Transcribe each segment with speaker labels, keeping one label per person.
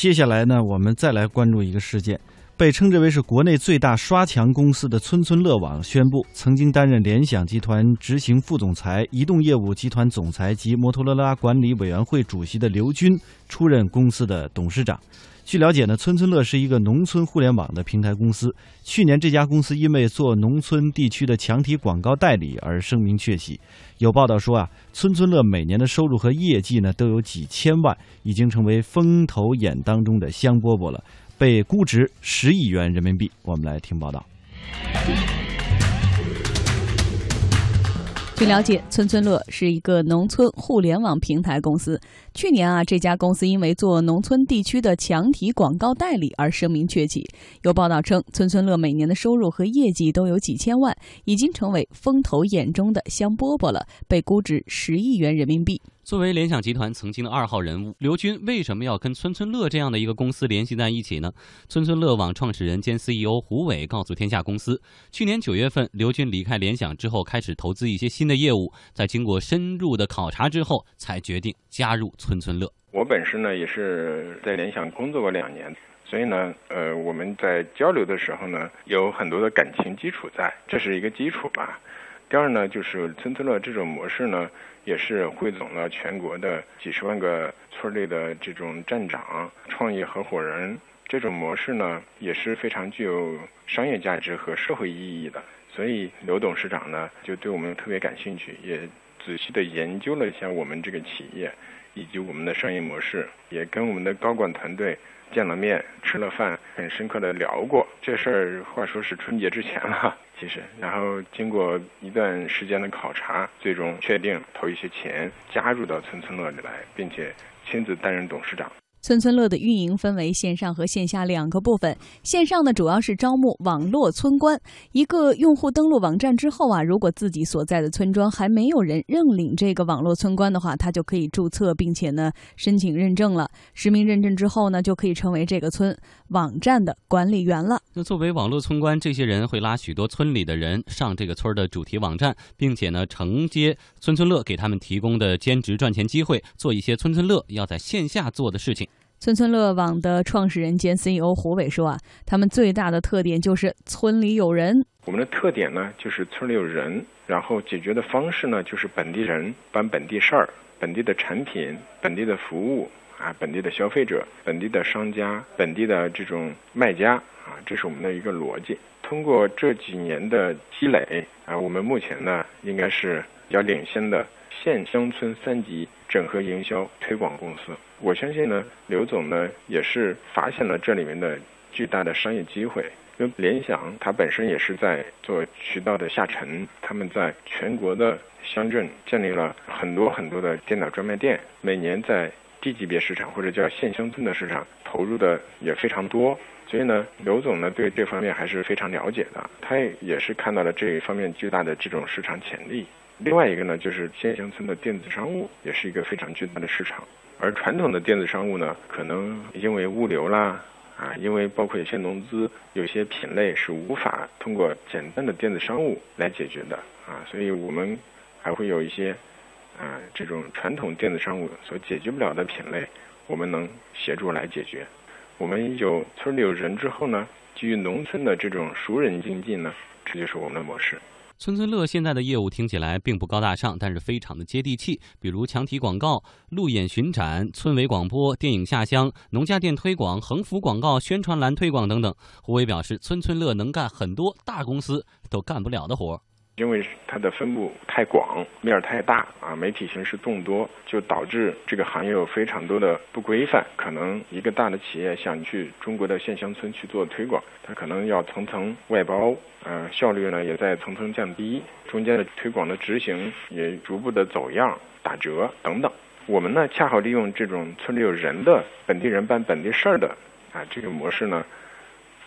Speaker 1: 接下来呢，我们再来关注一个事件。被称之为是国内最大刷墙公司的村村乐网宣布，曾经担任联想集团执行副总裁、移动业务集团总裁及摩托罗拉管理委员会主席的刘军出任公司的董事长。据了解呢，村村乐是一个农村互联网的平台公司。去年，这家公司因为做农村地区的墙体广告代理而声名鹊起。有报道说啊，村村乐每年的收入和业绩呢都有几千万，已经成为风头眼当中的香饽饽了。被估值十亿元人民币。我们来听报道。
Speaker 2: 据了解，村村乐是一个农村互联网平台公司。去年啊，这家公司因为做农村地区的墙体广告代理而声名鹊起。有报道称，村村乐每年的收入和业绩都有几千万，已经成为风投眼中的香饽饽了，被估值十亿元人民币。
Speaker 3: 作为联想集团曾经的二号人物，刘军为什么要跟村村乐这样的一个公司联系在一起呢？村村乐网创始人兼 CEO 胡伟告诉天下公司，去年九月份，刘军离开联想之后，开始投资一些新的业务，在经过深入的考察之后，才决定加入村村乐。
Speaker 4: 我本身呢，也是在联想工作过两年，所以呢，呃，我们在交流的时候呢，有很多的感情基础在，这是一个基础吧。第二呢，就是村村乐这种模式呢，也是汇总了全国的几十万个村儿里的这种站长、创业合伙人。这种模式呢，也是非常具有商业价值和社会意义的。所以刘董事长呢，就对我们特别感兴趣，也仔细的研究了一下我们这个企业以及我们的商业模式，也跟我们的高管团队。见了面，吃了饭，很深刻的聊过这事儿。话说是春节之前了，其实，然后经过一段时间的考察，最终确定投一些钱加入到村村乐里来，并且亲自担任董事长。
Speaker 2: 村村乐的运营分为线上和线下两个部分。线上呢，主要是招募网络村官。一个用户登录网站之后啊，如果自己所在的村庄还没有人认领这个网络村官的话，他就可以注册，并且呢申请认证了。实名认证之后呢，就可以成为这个村网站的管理员了。
Speaker 3: 那作为网络村官，这些人会拉许多村里的人上这个村的主题网站，并且呢承接村村乐给他们提供的兼职赚钱机会，做一些村村乐要在线下做的事情。
Speaker 2: 村村乐网的创始人兼 CEO 胡伟说：“啊，他们最大的特点就是村里有人。
Speaker 4: 我们的特点呢，就是村里有人，然后解决的方式呢，就是本地人办本地事儿、本地的产品、本地的服务啊，本地的消费者、本地的商家、本地的这种卖家啊，这是我们的一个逻辑。通过这几年的积累啊，我们目前呢，应该是比较领先的县乡村三级整合营销推广公司。”我相信呢，刘总呢也是发现了这里面的巨大的商业机会。因为联想它本身也是在做渠道的下沉，他们在全国的乡镇建立了很多很多的电脑专卖店，每年在低级别市场或者叫县乡村的市场投入的也非常多。所以呢，刘总呢对这方面还是非常了解的，他也是看到了这一方面巨大的这种市场潜力。另外一个呢，就是县乡村的电子商务也是一个非常巨大的市场。而传统的电子商务呢，可能因为物流啦，啊，因为包括有些农资，有些品类是无法通过简单的电子商务来解决的啊，所以我们还会有一些啊这种传统电子商务所解决不了的品类，我们能协助来解决。我们有村里有人之后呢，基于农村的这种熟人经济呢，这就是我们的模式。
Speaker 3: 村村乐现在的业务听起来并不高大上，但是非常的接地气。比如墙体广告、路演巡展、村委广播、电影下乡、农家店推广、横幅广告、宣传栏推广等等。胡伟表示，村村乐能干很多大公司都干不了的活。
Speaker 4: 因为它的分布太广，面儿太大啊，媒体形式众多，就导致这个行业有非常多的不规范。可能一个大的企业想去中国的县乡村去做推广，它可能要层层外包，呃，效率呢也在层层降低，中间的推广的执行也逐步的走样、打折等等。我们呢，恰好利用这种村里有人的本地人办本地事儿的啊这个模式呢。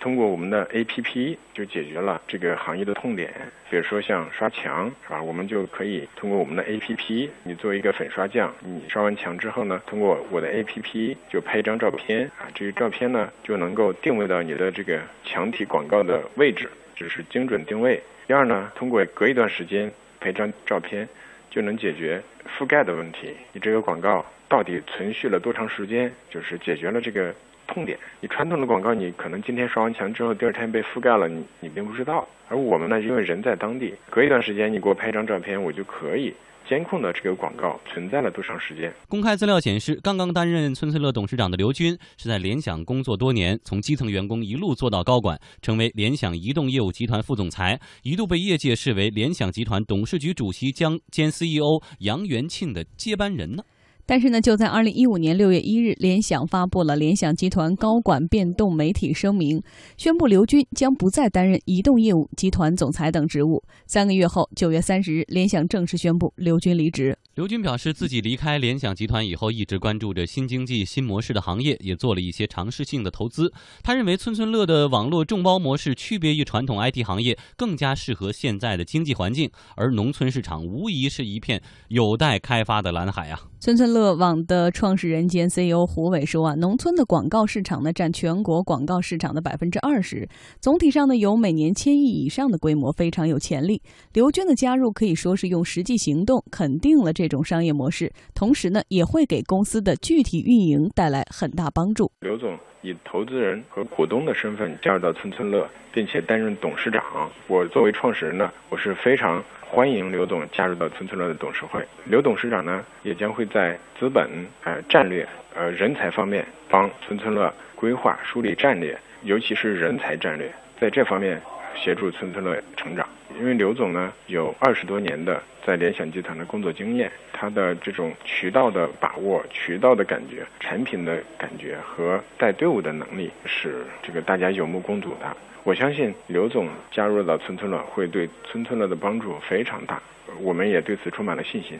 Speaker 4: 通过我们的 APP 就解决了这个行业的痛点，比如说像刷墙，是吧？我们就可以通过我们的 APP，你作为一个粉刷匠，你刷完墙之后呢，通过我的 APP 就拍一张照片啊，这个照片呢就能够定位到你的这个墙体广告的位置，就是精准定位。第二呢，通过隔一段时间拍张照片，就能解决覆盖的问题。你这个广告到底存续了多长时间？就是解决了这个。痛点。你传统的广告，你可能今天刷完墙之后，第二天被覆盖了，你你并不知道。而我们呢，因为人在当地，隔一段时间你给我拍一张照片，我就可以。监控的这个广告存在了多长时间？
Speaker 3: 公开资料显示，刚刚担任村村乐董事长的刘军是在联想工作多年，从基层员工一路做到高管，成为联想移动业务集团副总裁，一度被业界视为联想集团董事局主席将兼 CEO 杨元庆的接班人呢。
Speaker 2: 但是呢，就在二零一五年六月一日，联想发布了联想集团高管变动媒体声明，宣布刘军将不再担任移动业务集团总裁等职务。三个月后，九月三十日，联想正式宣布刘军离职。
Speaker 3: 刘军表示，自己离开联想集团以后，一直关注着新经济新模式的行业，也做了一些尝试性的投资。他认为，村村乐的网络众包模式区别于传统 IT 行业，更加适合现在的经济环境。而农村市场无疑是一片有待开发的蓝海啊！
Speaker 2: 村村乐网的创始人兼 CEO 胡伟说啊，农村的广告市场呢，占全国广告市场的百分之二十，总体上呢，有每年千亿以上的规模，非常有潜力。刘军的加入可以说是用实际行动肯定了这。这种商业模式，同时呢，也会给公司的具体运营带来很大帮助。
Speaker 4: 刘总以投资人和股东的身份加入到村村乐，并且担任董事长。我作为创始人呢，我是非常欢迎刘总加入到村村乐的董事会。刘董事长呢，也将会在资本、呃战略、呃人才方面帮村村乐规划、梳理战略，尤其是人才战略，在这方面协助村村乐成长。因为刘总呢有二十多年的在联想集团的工作经验，他的这种渠道的把握、渠道的感觉、产品的感觉和带队伍的能力是这个大家有目共睹的。我相信刘总加入到村村乐会对村村乐的帮助非常大，我们也对此充满了信心。